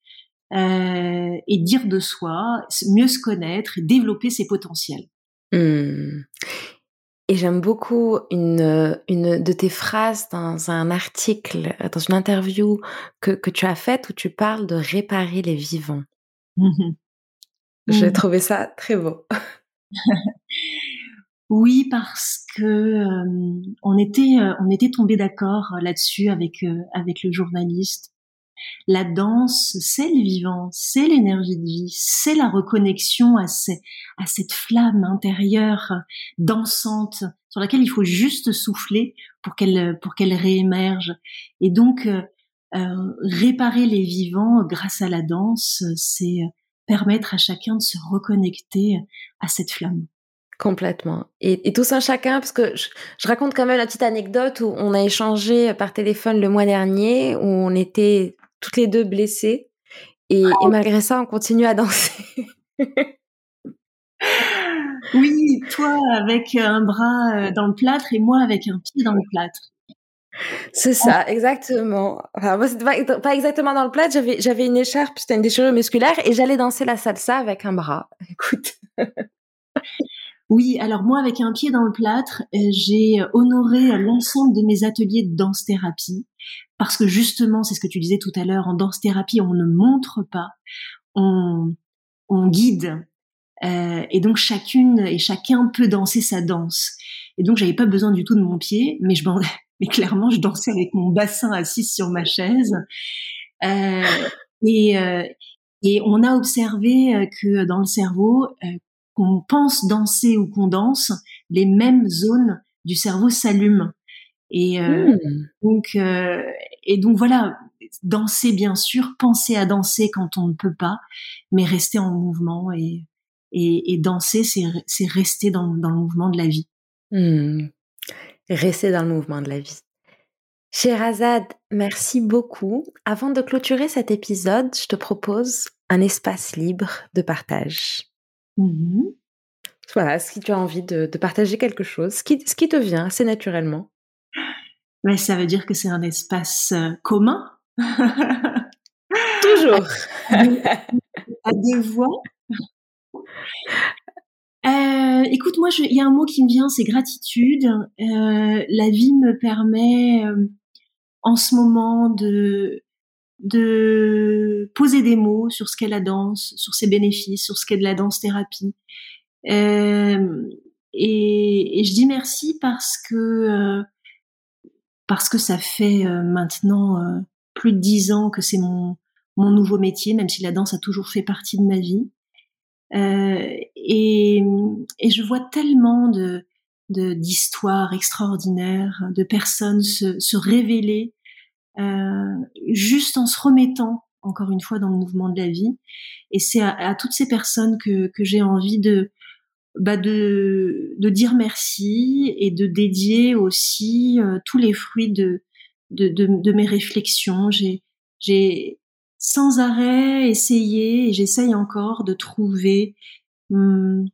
S2: euh, et dire de soi, mieux se connaître et développer ses potentiels.
S1: Mmh. Et j'aime beaucoup une, une de tes phrases dans un article, dans une interview que, que tu as faite où tu parles de réparer les vivants. Mmh J'ai mmh. trouvé ça très beau. [LAUGHS]
S2: oui, parce que euh, on était euh, on était tombé d'accord là-dessus avec euh, avec le journaliste la danse, c'est le vivant, c'est l'énergie de vie, c'est la reconnexion à, à cette flamme intérieure dansante sur laquelle il faut juste souffler pour qu'elle pour qu'elle réémerge. Et donc euh, euh, réparer les vivants grâce à la danse, c'est permettre à chacun de se reconnecter à cette flamme.
S1: Complètement. Et, et, tout ça chacun, parce que je, je, raconte quand même la petite anecdote où on a échangé par téléphone le mois dernier, où on était toutes les deux blessées. Et, et malgré ça, on continue à danser.
S2: oui, toi avec un bras euh, dans le plâtre et moi avec un pied dans le plâtre.
S1: C'est ça, exactement. Enfin, pas, exactement dans le plâtre. J'avais, j'avais une écharpe, c'était une déchirure musculaire, et j'allais danser la salsa avec un bras. [LAUGHS] Écoute.
S2: Oui, alors moi, avec un pied dans le plâtre, euh, j'ai honoré l'ensemble de mes ateliers de danse-thérapie, parce que justement, c'est ce que tu disais tout à l'heure, en danse-thérapie, on ne montre pas, on, on guide, euh, et donc chacune et chacun peut danser sa danse. Et donc j'avais pas besoin du tout de mon pied, mais je [LAUGHS] mais clairement je dansais avec mon bassin assis sur ma chaise. Euh, et, euh, et on a observé que dans le cerveau, qu'on pense danser ou qu'on danse, les mêmes zones du cerveau s'allument. Et euh, mmh. donc, euh, et donc voilà, danser bien sûr, penser à danser quand on ne peut pas, mais rester en mouvement et et, et danser, c'est rester dans, dans le mouvement de la vie.
S1: Mmh. Rester dans le mouvement de la vie. Sherazade, merci beaucoup. Avant de clôturer cet épisode, je te propose un espace libre de partage.
S2: Mmh
S1: voilà, si tu as envie de, partager quelque chose, ce qui, ce qui te vient assez naturellement.
S2: Mais ça veut dire que c'est un espace euh, commun.
S1: Toujours. [LAUGHS]
S2: à, deux, voix. [LAUGHS] Euh, écoute, moi, il y a un mot qui me vient, c'est gratitude. Euh, la vie me permet en ce moment de de poser des mots sur ce qu'est la danse, sur ses bénéfices, sur ce qu'est de la danse thérapie. Euh, et, et, je dis merci parce que euh, parce que ça fait euh, maintenant euh, plus de dix ans que c'est mon mon nouveau métier, même si la danse a toujours fait partie de ma vie. Et, et je vois tellement de d'histoires extraordinaires, de personnes se, se révéler euh, juste en se remettant encore une fois dans le mouvement de la vie. Et c'est à, toutes ces personnes que, j'ai envie de, bah de, de dire merci et de dédier aussi euh, tous les fruits de, de, de, mes réflexions. J'ai sans arrêt essayé et j'essaye encore de trouver hum,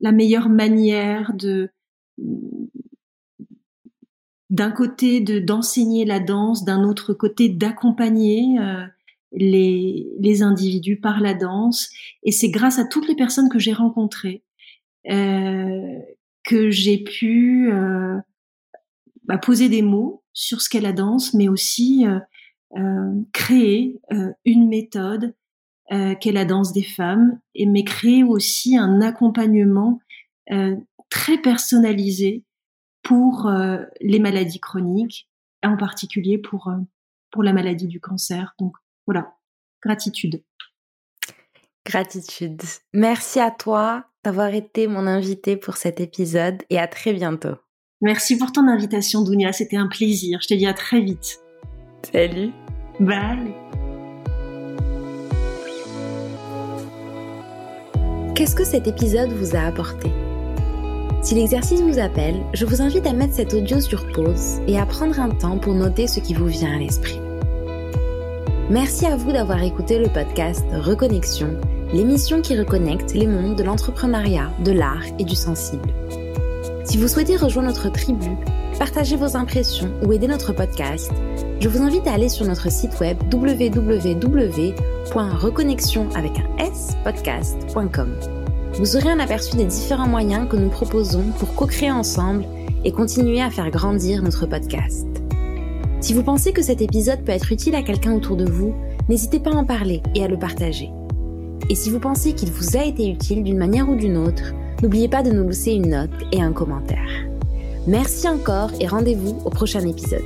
S2: la meilleure manière de d'un côté de d'enseigner la danse, d'un autre côté d'accompagner euh, les, les individus par la danse. Et c'est grâce à toutes les personnes que j'ai rencontrées euh, que j'ai pu euh, bah, poser des mots sur ce qu'est la danse, mais aussi euh, créer une méthode qu'est la danse des femmes, et mais créer aussi un accompagnement très personnalisé pour les maladies chroniques, en particulier pour pour la maladie du cancer. Donc voilà, gratitude.
S1: Gratitude. Merci à toi d'avoir été mon invité pour cet épisode et à très bientôt.
S2: Merci pour ton invitation, Dounia. C'était un plaisir. Je te dis à très vite.
S1: Salut.
S2: Bye.
S3: Qu'est-ce que cet épisode vous a apporté?
S1: Si l'exercice vous appelle, je vous invite à mettre cet audio sur pause et à prendre un temps pour noter ce qui vous vient à l'esprit. Merci à vous d'avoir écouté le podcast Reconnexion, l'émission qui reconnecte les mondes de l'entrepreneuriat, de l'art et du sensible. Si vous souhaitez rejoindre notre tribu, partager vos impressions ou aider notre podcast, je vous invite à aller sur notre site web www.reconnexion avec. Vous aurez un aperçu des différents moyens que nous proposons pour co-créer ensemble et continuer à faire grandir notre podcast. Si vous pensez que cet épisode peut être utile à quelqu'un autour de vous, n'hésitez pas à en parler et à le partager. Et si vous pensez qu'il vous a été utile d'une manière ou d'une autre, n'oubliez pas de nous laisser une note et un commentaire. Merci encore et rendez-vous au prochain épisode.